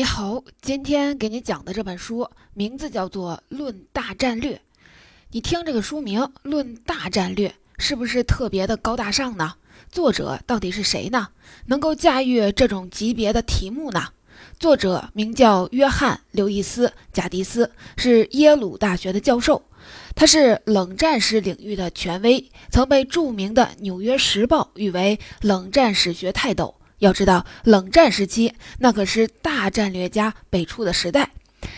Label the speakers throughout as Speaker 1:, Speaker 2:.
Speaker 1: 你好，今天给你讲的这本书名字叫做《论大战略》。你听这个书名《论大战略》，是不是特别的高大上呢？作者到底是谁呢？能够驾驭这种级别的题目呢？作者名叫约翰·刘易斯·贾迪斯，是耶鲁大学的教授，他是冷战史领域的权威，曾被著名的《纽约时报》誉为冷战史学泰斗。要知道，冷战时期那可是大战略家辈出的时代，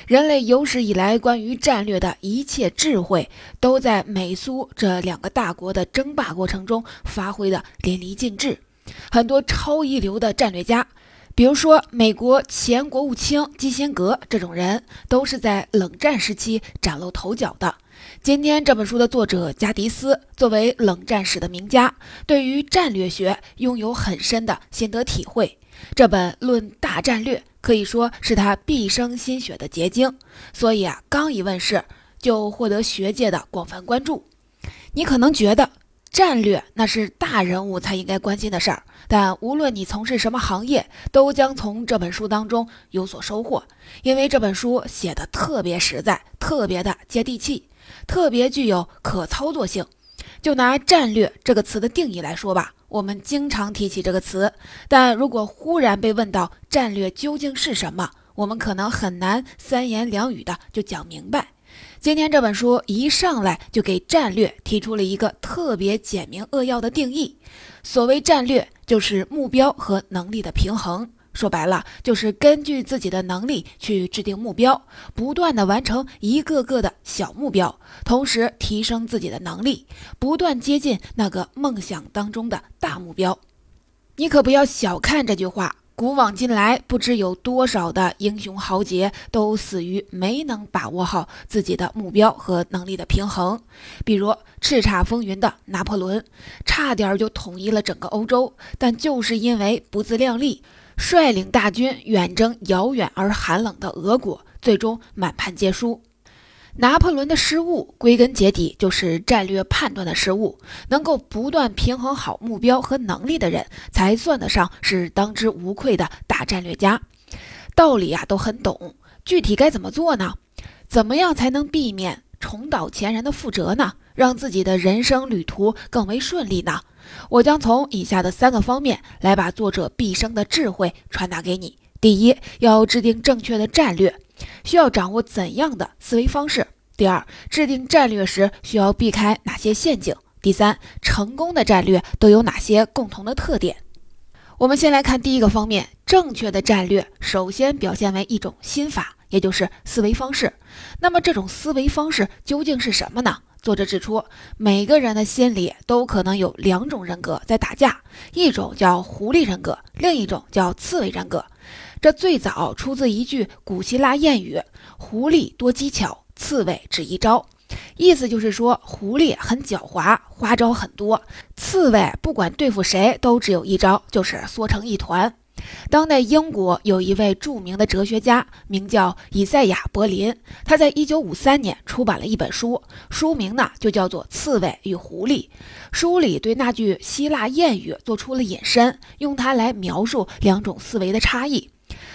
Speaker 1: 人类有史以来关于战略的一切智慧，都在美苏这两个大国的争霸过程中发挥的淋漓尽致。很多超一流的战略家，比如说美国前国务卿基辛格这种人，都是在冷战时期崭露头角的。今天这本书的作者加迪斯作为冷战史的名家，对于战略学拥有很深的心得体会。这本《论大战略》可以说是他毕生心血的结晶，所以啊，刚一问世就获得学界的广泛关注。你可能觉得战略那是大人物才应该关心的事儿，但无论你从事什么行业，都将从这本书当中有所收获，因为这本书写的特别实在，特别的接地气。特别具有可操作性。就拿“战略”这个词的定义来说吧，我们经常提起这个词，但如果忽然被问到“战略究竟是什么”，我们可能很难三言两语的就讲明白。今天这本书一上来就给战略提出了一个特别简明扼要的定义：所谓战略，就是目标和能力的平衡。说白了，就是根据自己的能力去制定目标，不断的完成一个个的小目标，同时提升自己的能力，不断接近那个梦想当中的大目标。你可不要小看这句话，古往今来，不知有多少的英雄豪杰都死于没能把握好自己的目标和能力的平衡。比如叱咤风云的拿破仑，差点就统一了整个欧洲，但就是因为不自量力。率领大军远征遥远而寒冷的俄国，最终满盘皆输。拿破仑的失误，归根结底就是战略判断的失误。能够不断平衡好目标和能力的人，才算得上是当之无愧的大战略家。道理啊都很懂，具体该怎么做呢？怎么样才能避免重蹈前人的覆辙呢？让自己的人生旅途更为顺利呢？我将从以下的三个方面来把作者毕生的智慧传达给你。第一，要制定正确的战略，需要掌握怎样的思维方式？第二，制定战略时需要避开哪些陷阱？第三，成功的战略都有哪些共同的特点？我们先来看第一个方面，正确的战略首先表现为一种心法，也就是思维方式。那么这种思维方式究竟是什么呢？作者指出，每个人的心里都可能有两种人格在打架，一种叫狐狸人格，另一种叫刺猬人格。这最早出自一句古希腊谚语：“狐狸多机巧，刺猬只一招。”意思就是说，狐狸很狡猾，花招很多；刺猬不管对付谁都只有一招，就是缩成一团。当代英国有一位著名的哲学家，名叫以赛亚·柏林。他在一九五三年出版了一本书，书名呢就叫做《刺猬与狐狸》。书里对那句希腊谚语做出了引申，用它来描述两种思维的差异。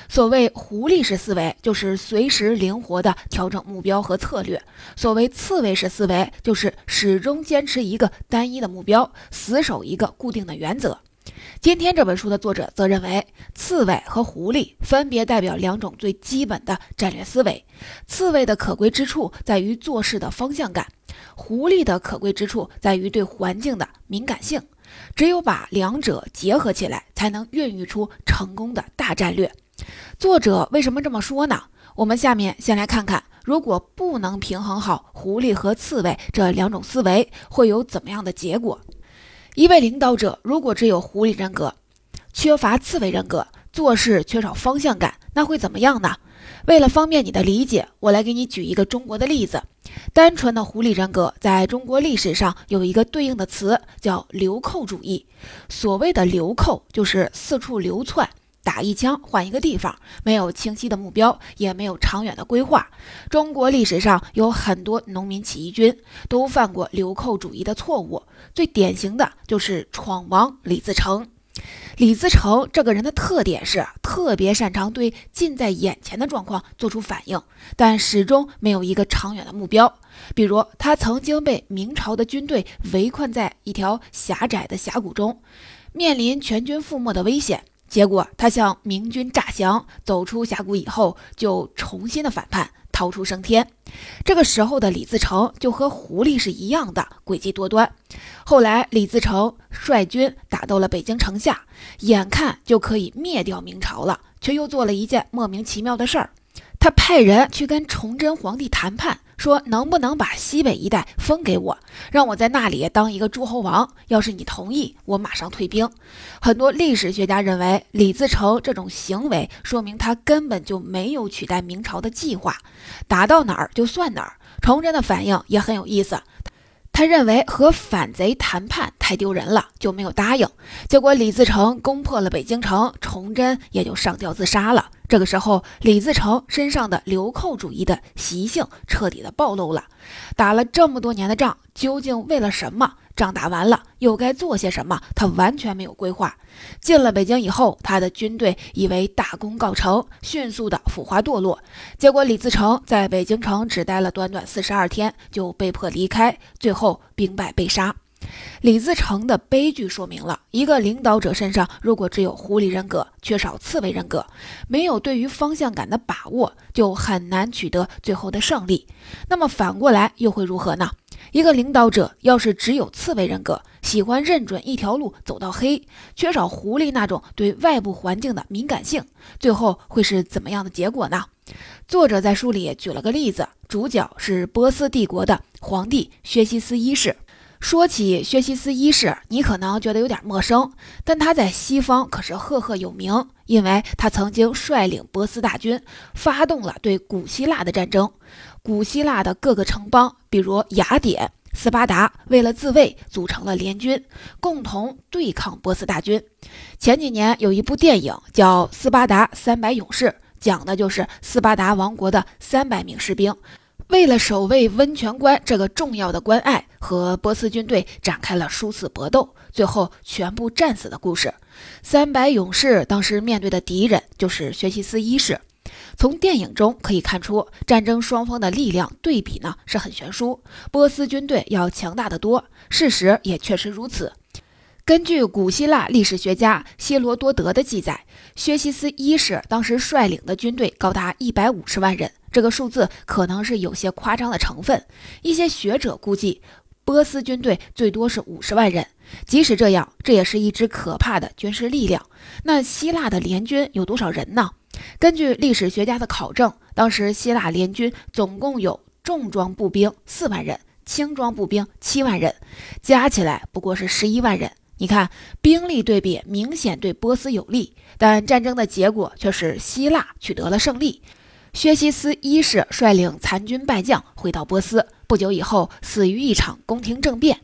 Speaker 1: 所谓狐狸式思维，就是随时灵活地调整目标和策略；所谓刺猬式思维，就是始终坚持一个单一的目标，死守一个固定的原则。今天这本书的作者则认为，刺猬和狐狸分别代表两种最基本的战略思维。刺猬的可贵之处在于做事的方向感，狐狸的可贵之处在于对环境的敏感性。只有把两者结合起来，才能孕育出成功的大战略。作者为什么这么说呢？我们下面先来看看，如果不能平衡好狐狸和刺猬这两种思维，会有怎么样的结果？一位领导者如果只有狐狸人格，缺乏刺猬人格，做事缺少方向感，那会怎么样呢？为了方便你的理解，我来给你举一个中国的例子。单纯的狐狸人格，在中国历史上有一个对应的词，叫流寇主义。所谓的流寇，就是四处流窜。打一枪换一个地方，没有清晰的目标，也没有长远的规划。中国历史上有很多农民起义军都犯过流寇主义的错误，最典型的就是闯王李自成。李自成这个人的特点是特别擅长对近在眼前的状况做出反应，但始终没有一个长远的目标。比如，他曾经被明朝的军队围困在一条狭窄的峡谷中，面临全军覆没的危险。结果，他向明军诈降，走出峡谷以后，就重新的反叛。逃出升天，这个时候的李自成就和狐狸是一样的诡计多端。后来，李自成率军打到了北京城下，眼看就可以灭掉明朝了，却又做了一件莫名其妙的事儿。他派人去跟崇祯皇帝谈判。说能不能把西北一带分给我，让我在那里当一个诸侯王？要是你同意，我马上退兵。很多历史学家认为，李自成这种行为说明他根本就没有取代明朝的计划，打到哪儿就算哪儿。崇祯的反应也很有意思。他认为和反贼谈判太丢人了，就没有答应。结果李自成攻破了北京城，崇祯也就上吊自杀了。这个时候，李自成身上的流寇主义的习性彻底的暴露了。打了这么多年的仗，究竟为了什么？仗打完了，又该做些什么？他完全没有规划。进了北京以后，他的军队以为大功告成，迅速的腐化堕落。结果李自成在北京城只待了短短四十二天，就被迫离开，最后兵败被杀。李自成的悲剧说明了一个领导者身上如果只有狐狸人格，缺少刺猬人格，没有对于方向感的把握，就很难取得最后的胜利。那么反过来又会如何呢？一个领导者要是只有刺猬人格，喜欢认准一条路走到黑，缺少狐狸那种对外部环境的敏感性，最后会是怎么样的结果呢？作者在书里举了个例子，主角是波斯帝国的皇帝薛西斯一世。说起薛西斯一世，你可能觉得有点陌生，但他在西方可是赫赫有名，因为他曾经率领波斯大军发动了对古希腊的战争。古希腊的各个城邦，比如雅典、斯巴达，为了自卫，组成了联军，共同对抗波斯大军。前几年有一部电影叫《斯巴达三百勇士》，讲的就是斯巴达王国的三百名士兵。为了守卫温泉关这个重要的关隘，和波斯军队展开了殊死搏斗，最后全部战死的故事。三百勇士当时面对的敌人就是薛西斯一世。从电影中可以看出，战争双方的力量对比呢是很悬殊，波斯军队要强大的多。事实也确实如此。根据古希腊历史学家希罗多德的记载，薛西斯一世当时率领的军队高达一百五十万人。这个数字可能是有些夸张的成分，一些学者估计波斯军队最多是五十万人。即使这样，这也是一支可怕的军事力量。那希腊的联军有多少人呢？根据历史学家的考证，当时希腊联军总共有重装步兵四万人，轻装步兵七万人，加起来不过是十一万人。你看，兵力对比明显对波斯有利，但战争的结果却是希腊取得了胜利。薛西斯一世率领残军败将回到波斯，不久以后死于一场宫廷政变。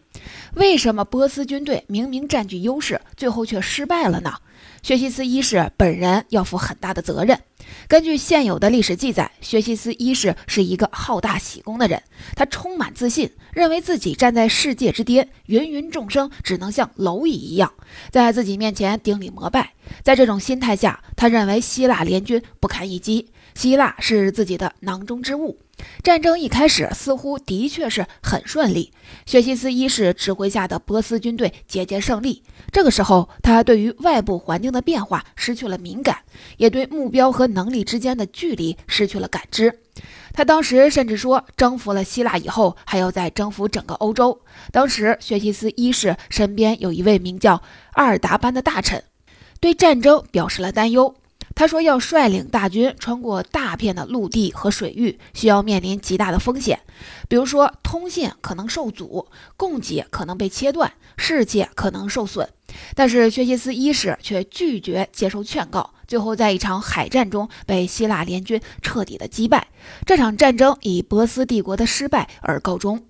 Speaker 1: 为什么波斯军队明明占据优势，最后却失败了呢？薛西斯一世本人要负很大的责任。根据现有的历史记载，薛西斯一世是一个好大喜功的人，他充满自信，认为自己站在世界之巅，芸芸众生只能像蝼蚁一样在自己面前顶礼膜拜。在这种心态下，他认为希腊联军不堪一击。希腊是自己的囊中之物。战争一开始似乎的确是很顺利，薛西斯一世指挥下的波斯军队节节胜利。这个时候，他对于外部环境的变化失去了敏感，也对目标和能力之间的距离失去了感知。他当时甚至说，征服了希腊以后，还要再征服整个欧洲。当时，薛西斯一世身边有一位名叫阿尔达班的大臣，对战争表示了担忧。他说：“要率领大军穿过大片的陆地和水域，需要面临极大的风险，比如说通信可能受阻，供给可能被切断，士气可能受损。”但是薛西斯一世却拒绝接受劝告，最后在一场海战中被希腊联军彻底的击败。这场战争以波斯帝国的失败而告终。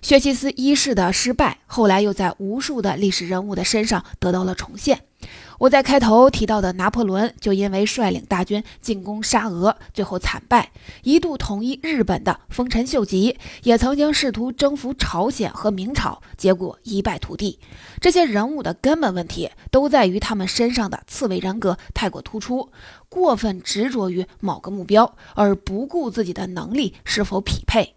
Speaker 1: 薛西斯一世的失败，后来又在无数的历史人物的身上得到了重现。我在开头提到的拿破仑，就因为率领大军进攻沙俄，最后惨败；一度统一日本的丰臣秀吉，也曾经试图征服朝鲜和明朝，结果一败涂地。这些人物的根本问题，都在于他们身上的刺猬人格太过突出，过分执着于某个目标，而不顾自己的能力是否匹配。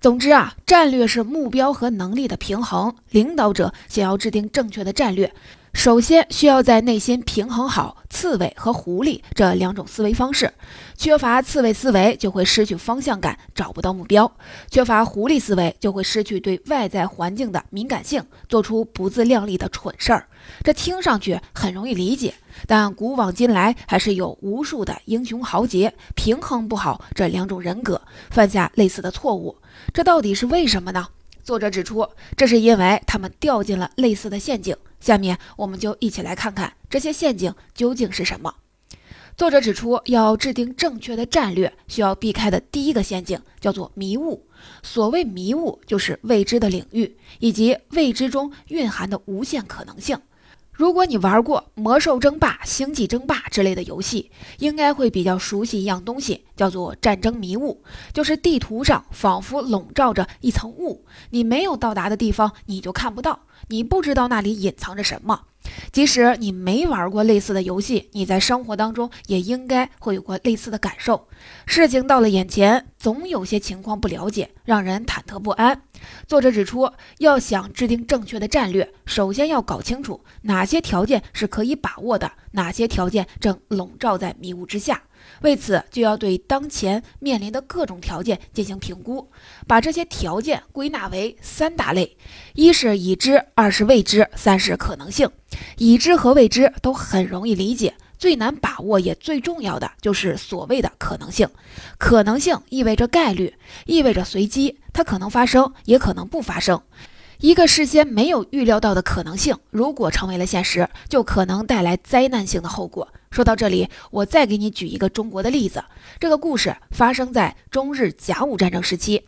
Speaker 1: 总之啊，战略是目标和能力的平衡。领导者想要制定正确的战略。首先需要在内心平衡好刺猬和狐狸这两种思维方式。缺乏刺猬思维，就会失去方向感，找不到目标；缺乏狐狸思维，就会失去对外在环境的敏感性，做出不自量力的蠢事儿。这听上去很容易理解，但古往今来还是有无数的英雄豪杰平衡不好这两种人格，犯下类似的错误。这到底是为什么呢？作者指出，这是因为他们掉进了类似的陷阱。下面我们就一起来看看这些陷阱究竟是什么。作者指出，要制定正确的战略，需要避开的第一个陷阱叫做迷雾。所谓迷雾，就是未知的领域以及未知中蕴含的无限可能性。如果你玩过《魔兽争霸》《星际争霸》之类的游戏，应该会比较熟悉一样东西，叫做战争迷雾，就是地图上仿佛笼罩着一层雾，你没有到达的地方，你就看不到，你不知道那里隐藏着什么。即使你没玩过类似的游戏，你在生活当中也应该会有过类似的感受。事情到了眼前，总有些情况不了解，让人忐忑不安。作者指出，要想制定正确的战略，首先要搞清楚哪些条件是可以把握的，哪些条件正笼罩在迷雾之下。为此，就要对当前面临的各种条件进行评估，把这些条件归纳为三大类：一是已知，二是未知，三是可能性。已知和未知都很容易理解，最难把握也最重要的就是所谓的可能性。可能性意味着概率，意味着随机，它可能发生，也可能不发生。一个事先没有预料到的可能性，如果成为了现实，就可能带来灾难性的后果。说到这里，我再给你举一个中国的例子。这个故事发生在中日甲午战争时期。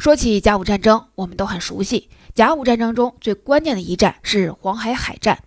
Speaker 1: 说起甲午战争，我们都很熟悉。甲午战争中最关键的一战是黄海海战，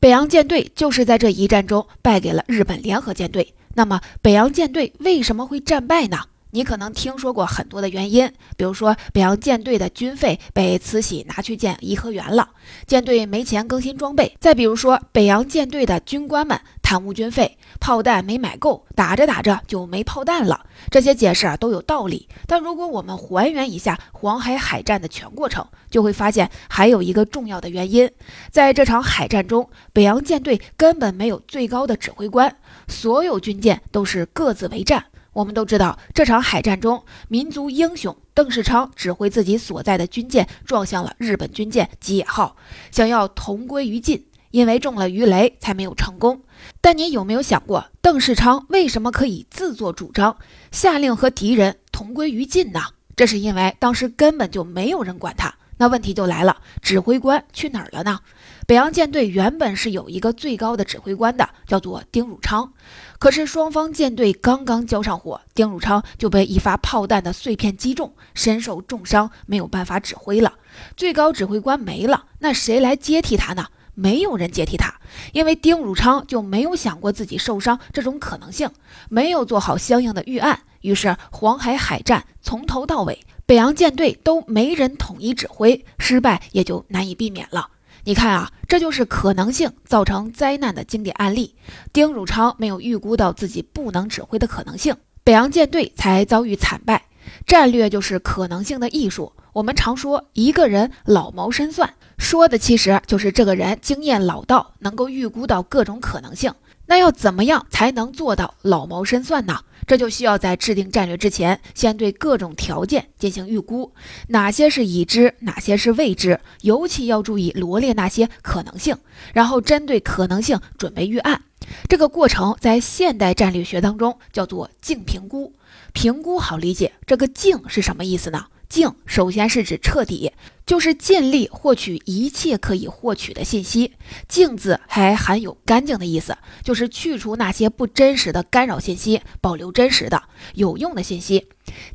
Speaker 1: 北洋舰队就是在这一战中败给了日本联合舰队。那么，北洋舰队为什么会战败呢？你可能听说过很多的原因，比如说北洋舰队的军费被慈禧拿去建颐和园了，舰队没钱更新装备；再比如说北洋舰队的军官们贪污军费，炮弹没买够，打着打着就没炮弹了。这些解释啊都有道理，但如果我们还原一下黄海海战的全过程，就会发现还有一个重要的原因，在这场海战中，北洋舰队根本没有最高的指挥官，所有军舰都是各自为战。我们都知道，这场海战中，民族英雄邓世昌指挥自己所在的军舰撞向了日本军舰吉野号，想要同归于尽，因为中了鱼雷才没有成功。但你有没有想过，邓世昌为什么可以自作主张下令和敌人同归于尽呢？这是因为当时根本就没有人管他。那问题就来了，指挥官去哪儿了呢？北洋舰队原本是有一个最高的指挥官的，叫做丁汝昌。可是双方舰队刚刚交上火，丁汝昌就被一发炮弹的碎片击中，身受重伤，没有办法指挥了。最高指挥官没了，那谁来接替他呢？没有人接替他，因为丁汝昌就没有想过自己受伤这种可能性，没有做好相应的预案。于是黄海海战从头到尾，北洋舰队都没人统一指挥，失败也就难以避免了。你看啊，这就是可能性造成灾难的经典案例。丁汝昌没有预估到自己不能指挥的可能性，北洋舰队才遭遇惨败。战略就是可能性的艺术。我们常说一个人老谋深算，说的其实就是这个人经验老道，能够预估到各种可能性。那要怎么样才能做到老谋深算呢？这就需要在制定战略之前，先对各种条件进行预估，哪些是已知，哪些是未知，尤其要注意罗列那些可能性，然后针对可能性准备预案。这个过程在现代战略学当中叫做境评估。评估好理解，这个静是什么意思呢？净首先是指彻底，就是尽力获取一切可以获取的信息。净字还含有干净的意思，就是去除那些不真实的干扰信息，保留真实的有用的信息。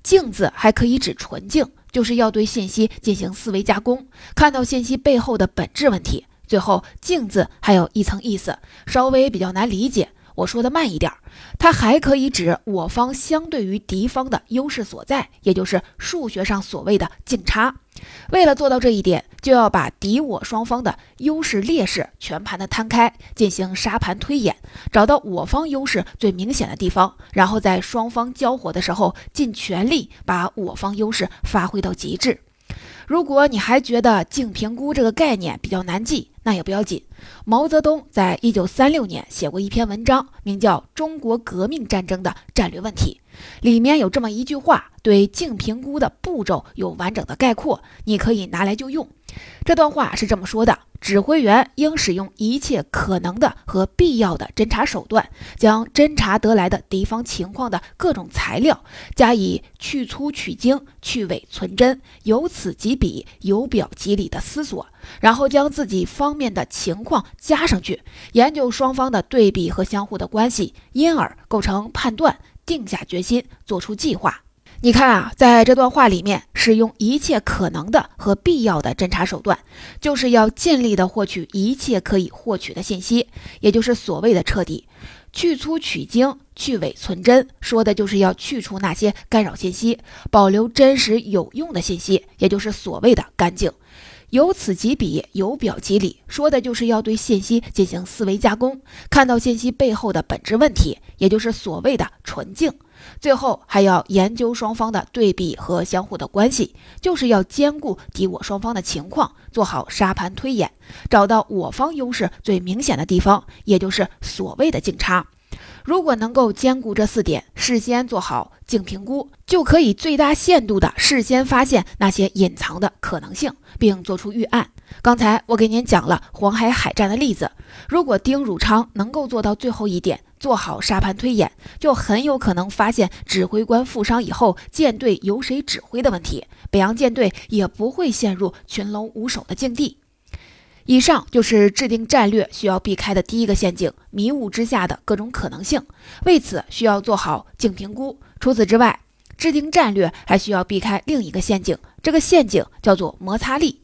Speaker 1: 净字还可以指纯净，就是要对信息进行思维加工，看到信息背后的本质问题。最后“静”字还有一层意思，稍微比较难理解。我说的慢一点，它还可以指我方相对于敌方的优势所在，也就是数学上所谓的净差。为了做到这一点，就要把敌我双方的优势劣势全盘的摊开，进行沙盘推演，找到我方优势最明显的地方，然后在双方交火的时候，尽全力把我方优势发挥到极致。如果你还觉得净评估这个概念比较难记，那也不要紧。毛泽东在一九三六年写过一篇文章，名叫《中国革命战争的战略问题》，里面有这么一句话，对净评估的步骤有完整的概括，你可以拿来就用。这段话是这么说的。指挥员应使用一切可能的和必要的侦查手段，将侦查得来的敌方情况的各种材料加以去粗取精、去伪存真，由此及彼、由表及里的思索，然后将自己方面的情况加上去，研究双方的对比和相互的关系，因而构成判断，定下决心，做出计划。你看啊，在这段话里面，使用一切可能的和必要的侦查手段，就是要尽力的获取一切可以获取的信息，也就是所谓的彻底。去粗取精，去伪存真，说的就是要去除那些干扰信息，保留真实有用的信息，也就是所谓的干净。由此及彼，由表及里，说的就是要对信息进行思维加工，看到信息背后的本质问题，也就是所谓的纯净。最后还要研究双方的对比和相互的关系，就是要兼顾敌我双方的情况，做好沙盘推演，找到我方优势最明显的地方，也就是所谓的净差。如果能够兼顾这四点，事先做好净评估，就可以最大限度的事先发现那些隐藏的可能性，并做出预案。刚才我给您讲了黄海海战的例子，如果丁汝昌能够做到最后一点。做好沙盘推演，就很有可能发现指挥官负伤以后舰队由谁指挥的问题，北洋舰队也不会陷入群龙无首的境地。以上就是制定战略需要避开的第一个陷阱——迷雾之下的各种可能性。为此，需要做好净评估。除此之外，制定战略还需要避开另一个陷阱，这个陷阱叫做摩擦力。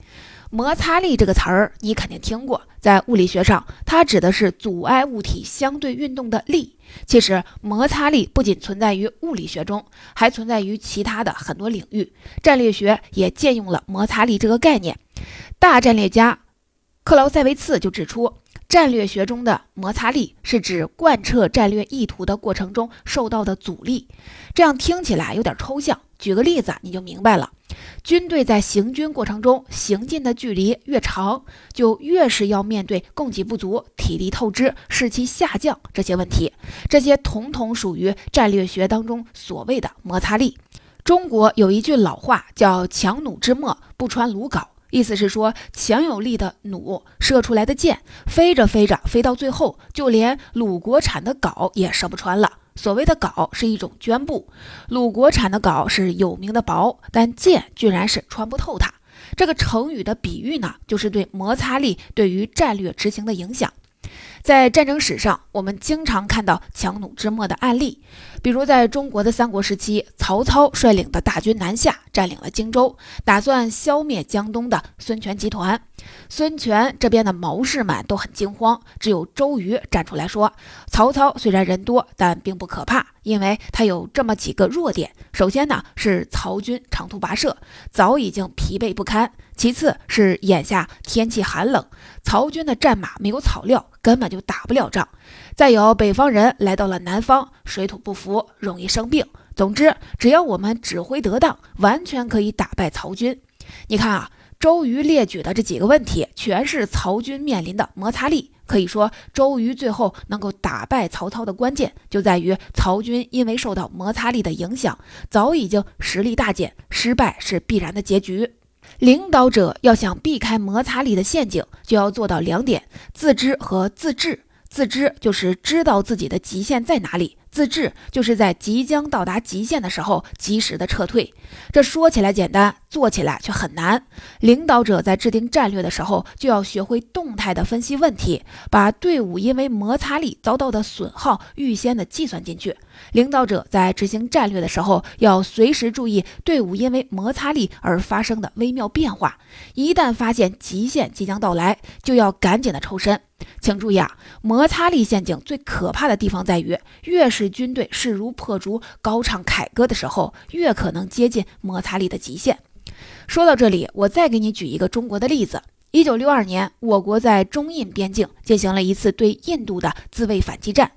Speaker 1: 摩擦力这个词儿你肯定听过，在物理学上，它指的是阻碍物体相对运动的力。其实，摩擦力不仅存在于物理学中，还存在于其他的很多领域。战略学也借用了摩擦力这个概念。大战略家克劳塞维茨就指出，战略学中的摩擦力是指贯彻战略意图的过程中受到的阻力。这样听起来有点抽象，举个例子你就明白了。军队在行军过程中行进的距离越长，就越是要面对供给不足、体力透支、士气下降这些问题。这些统统属于战略学当中所谓的摩擦力。中国有一句老话叫“强弩之末不穿鲁缟”，意思是说强有力的弩射出来的箭，飞着飞着飞到最后，就连鲁国产的镐也射不穿了。所谓的镐是一种绢布，鲁国产的镐是有名的薄，但箭居然是穿不透它。这个成语的比喻呢，就是对摩擦力对于战略执行的影响。在战争史上，我们经常看到强弩之末的案例，比如在中国的三国时期，曹操率领的大军南下，占领了荆州，打算消灭江东的孙权集团。孙权这边的谋士们都很惊慌，只有周瑜站出来说：“曹操虽然人多，但并不可怕，因为他有这么几个弱点。首先呢，是曹军长途跋涉，早已经疲惫不堪。”其次是眼下天气寒冷，曹军的战马没有草料，根本就打不了仗。再有北方人来到了南方，水土不服，容易生病。总之，只要我们指挥得当，完全可以打败曹军。你看啊，周瑜列举的这几个问题，全是曹军面临的摩擦力。可以说，周瑜最后能够打败曹操的关键，就在于曹军因为受到摩擦力的影响，早已经实力大减，失败是必然的结局。领导者要想避开摩擦力的陷阱，就要做到两点：自知和自治。自知就是知道自己的极限在哪里。自制就是在即将到达极限的时候及时的撤退，这说起来简单，做起来却很难。领导者在制定战略的时候，就要学会动态的分析问题，把队伍因为摩擦力遭到的损耗预先的计算进去。领导者在执行战略的时候，要随时注意队伍因为摩擦力而发生的微妙变化，一旦发现极限即将到来，就要赶紧的抽身。请注意啊，摩擦力陷阱最可怕的地方在于，越是军队势如破竹、高唱凯歌的时候，越可能接近摩擦力的极限。说到这里，我再给你举一个中国的例子。一九六二年，我国在中印边境进行了一次对印度的自卫反击战。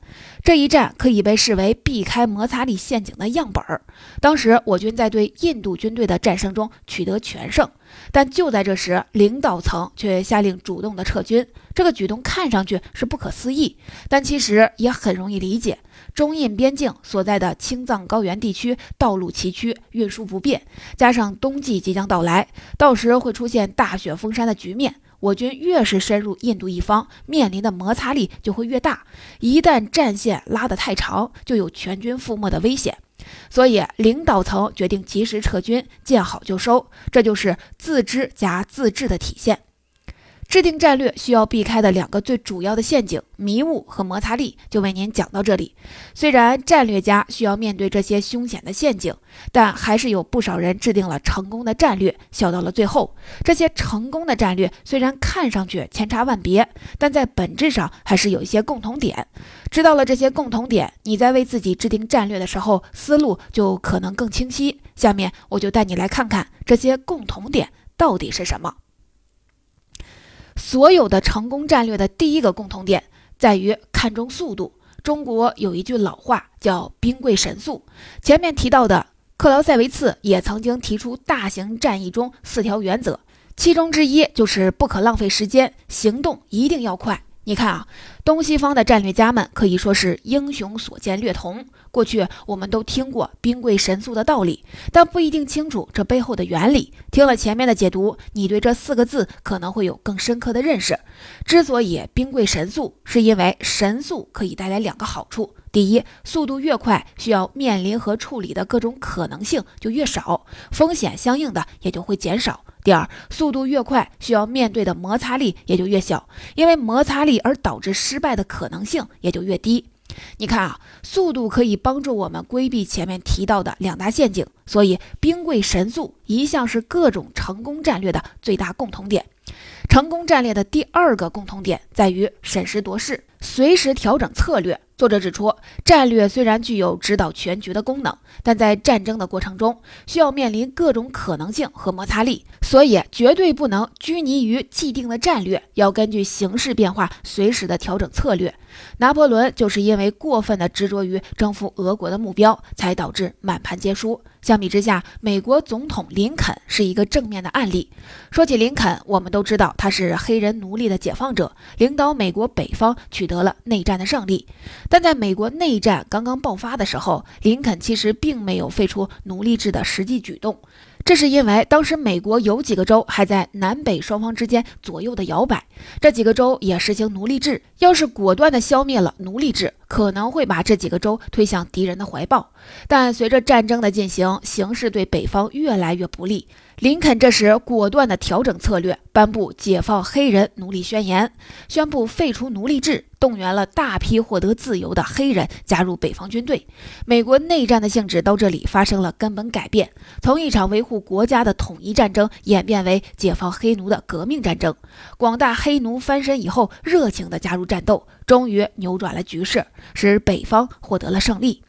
Speaker 1: 这一战可以被视为避开摩擦力陷阱的样本儿。当时我军在对印度军队的战胜中取得全胜，但就在这时，领导层却下令主动的撤军。这个举动看上去是不可思议，但其实也很容易理解。中印边境所在的青藏高原地区道路崎岖，运输不便，加上冬季即将到来，到时会出现大雪封山的局面。我军越是深入印度一方，面临的摩擦力就会越大。一旦战线拉得太长，就有全军覆没的危险。所以，领导层决定及时撤军，见好就收，这就是自知加自治的体现。制定战略需要避开的两个最主要的陷阱——迷雾和摩擦力，就为您讲到这里。虽然战略家需要面对这些凶险的陷阱，但还是有不少人制定了成功的战略，笑到了最后。这些成功的战略虽然看上去千差万别，但在本质上还是有一些共同点。知道了这些共同点，你在为自己制定战略的时候，思路就可能更清晰。下面我就带你来看看这些共同点到底是什么。所有的成功战略的第一个共同点在于看重速度。中国有一句老话叫“兵贵神速”。前面提到的克劳塞维茨也曾经提出大型战役中四条原则，其中之一就是不可浪费时间，行动一定要快。你看啊，东西方的战略家们可以说是英雄所见略同。过去我们都听过“兵贵神速”的道理，但不一定清楚这背后的原理。听了前面的解读，你对这四个字可能会有更深刻的认识。之所以兵贵神速，是因为神速可以带来两个好处：第一，速度越快，需要面临和处理的各种可能性就越少，风险相应的也就会减少。第二，速度越快，需要面对的摩擦力也就越小，因为摩擦力而导致失败的可能性也就越低。你看啊，速度可以帮助我们规避前面提到的两大陷阱，所以兵贵神速一向是各种成功战略的最大共同点。成功战略的第二个共同点在于审时度势，随时调整策略。作者指出，战略虽然具有指导全局的功能，但在战争的过程中需要面临各种可能性和摩擦力，所以绝对不能拘泥于既定的战略，要根据形势变化随时的调整策略。拿破仑就是因为过分的执着于征服俄国的目标，才导致满盘皆输。相比之下，美国总统林肯是一个正面的案例。说起林肯，我们都知道他是黑人奴隶的解放者，领导美国北方取得得了内战的胜利。但在美国内战刚刚爆发的时候，林肯其实并没有废除奴隶制的实际举动。这是因为当时美国有几个州还在南北双方之间左右的摇摆，这几个州也实行奴隶制。要是果断的消灭了奴隶制，可能会把这几个州推向敌人的怀抱。但随着战争的进行，形势对北方越来越不利。林肯这时果断地调整策略，颁布解放黑人奴隶宣言，宣布废除奴隶制，动员了大批获得自由的黑人加入北方军队。美国内战的性质到这里发生了根本改变，从一场维护国家的统一战争演变为解放黑奴的革命战争。广大黑奴翻身以后，热情地加入战斗，终于扭转了局势，使北方获得了胜利。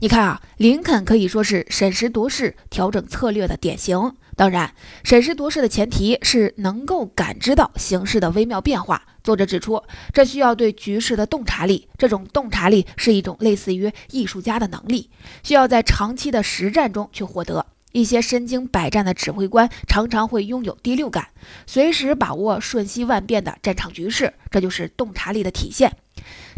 Speaker 1: 你看啊，林肯可以说是审时度势、调整策略的典型。当然，审时度势的前提是能够感知到形势的微妙变化。作者指出，这需要对局势的洞察力。这种洞察力是一种类似于艺术家的能力，需要在长期的实战中去获得。一些身经百战的指挥官常常会拥有第六感，随时把握瞬息万变的战场局势，这就是洞察力的体现。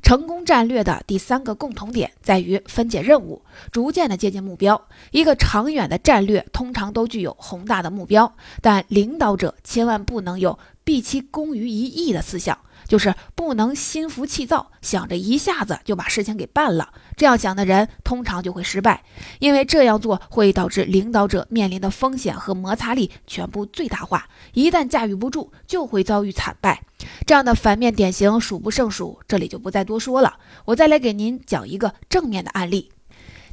Speaker 1: 成功战略的第三个共同点在于分解任务，逐渐的接近目标。一个长远的战略通常都具有宏大的目标，但领导者千万不能有毕其功于一役的思想。就是不能心浮气躁，想着一下子就把事情给办了。这样想的人通常就会失败，因为这样做会导致领导者面临的风险和摩擦力全部最大化。一旦驾驭不住，就会遭遇惨败。这样的反面典型数不胜数，这里就不再多说了。我再来给您讲一个正面的案例。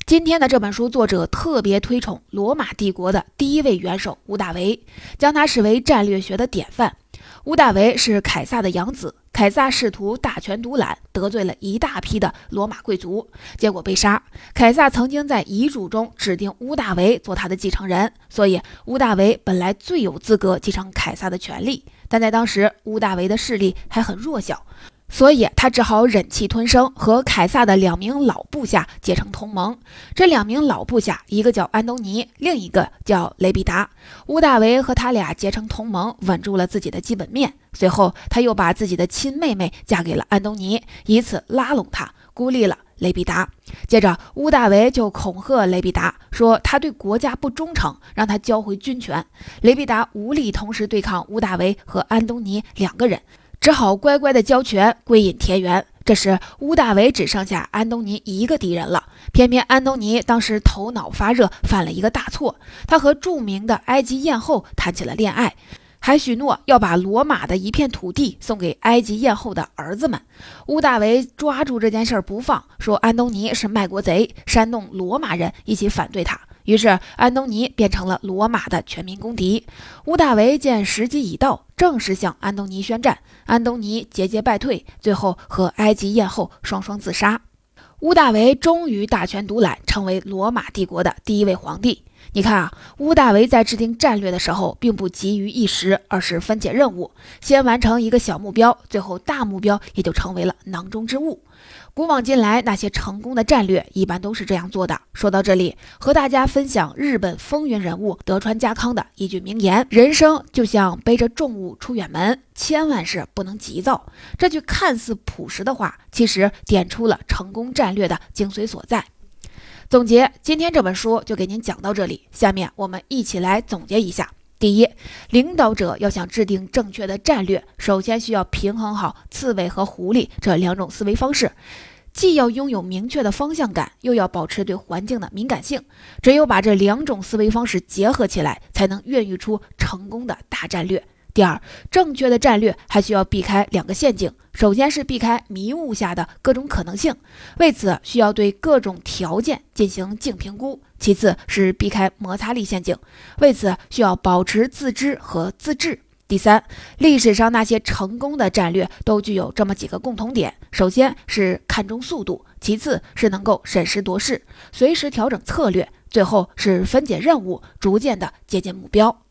Speaker 1: 今天的这本书作者特别推崇罗马帝国的第一位元首屋大维，将他视为战略学的典范。屋大维是凯撒的养子。凯撒试图大权独揽，得罪了一大批的罗马贵族，结果被杀。凯撒曾经在遗嘱中指定屋大维做他的继承人，所以屋大维本来最有资格继承凯撒的权利。但在当时，屋大维的势力还很弱小。所以他只好忍气吞声，和凯撒的两名老部下结成同盟。这两名老部下，一个叫安东尼，另一个叫雷必达。屋大维和他俩结成同盟，稳住了自己的基本面。随后，他又把自己的亲妹妹嫁给了安东尼，以此拉拢他，孤立了雷必达。接着，屋大维就恐吓雷必达，说他对国家不忠诚，让他交回军权。雷必达无力同时对抗屋大维和安东尼两个人。只好乖乖的交权，归隐田园。这时，屋大维只剩下安东尼一个敌人了。偏偏安东尼当时头脑发热，犯了一个大错。他和著名的埃及艳后谈起了恋爱，还许诺要把罗马的一片土地送给埃及艳后的儿子们。屋大维抓住这件事不放，说安东尼是卖国贼，煽动罗马人一起反对他。于是，安东尼变成了罗马的全民公敌。屋大维见时机已到，正式向安东尼宣战。安东尼节节败退，最后和埃及艳后双双自杀。屋大维终于大权独揽，成为罗马帝国的第一位皇帝。你看啊，屋大维在制定战略的时候，并不急于一时，而是分解任务，先完成一个小目标，最后大目标也就成为了囊中之物。古往今来，那些成功的战略一般都是这样做的。说到这里，和大家分享日本风云人物德川家康的一句名言：“人生就像背着重物出远门，千万是不能急躁。”这句看似朴实的话，其实点出了成功战略的精髓所在。总结，今天这本书就给您讲到这里。下面我们一起来总结一下。第一，领导者要想制定正确的战略，首先需要平衡好刺猬和狐狸这两种思维方式，既要拥有明确的方向感，又要保持对环境的敏感性。只有把这两种思维方式结合起来，才能孕育出成功的大战略。第二，正确的战略还需要避开两个陷阱。首先是避开迷雾下的各种可能性，为此需要对各种条件进行净评估；其次是避开摩擦力陷阱，为此需要保持自知和自制。第三，历史上那些成功的战略都具有这么几个共同点：首先是看重速度，其次是能够审时度势，随时调整策略，最后是分解任务，逐渐的接近目标。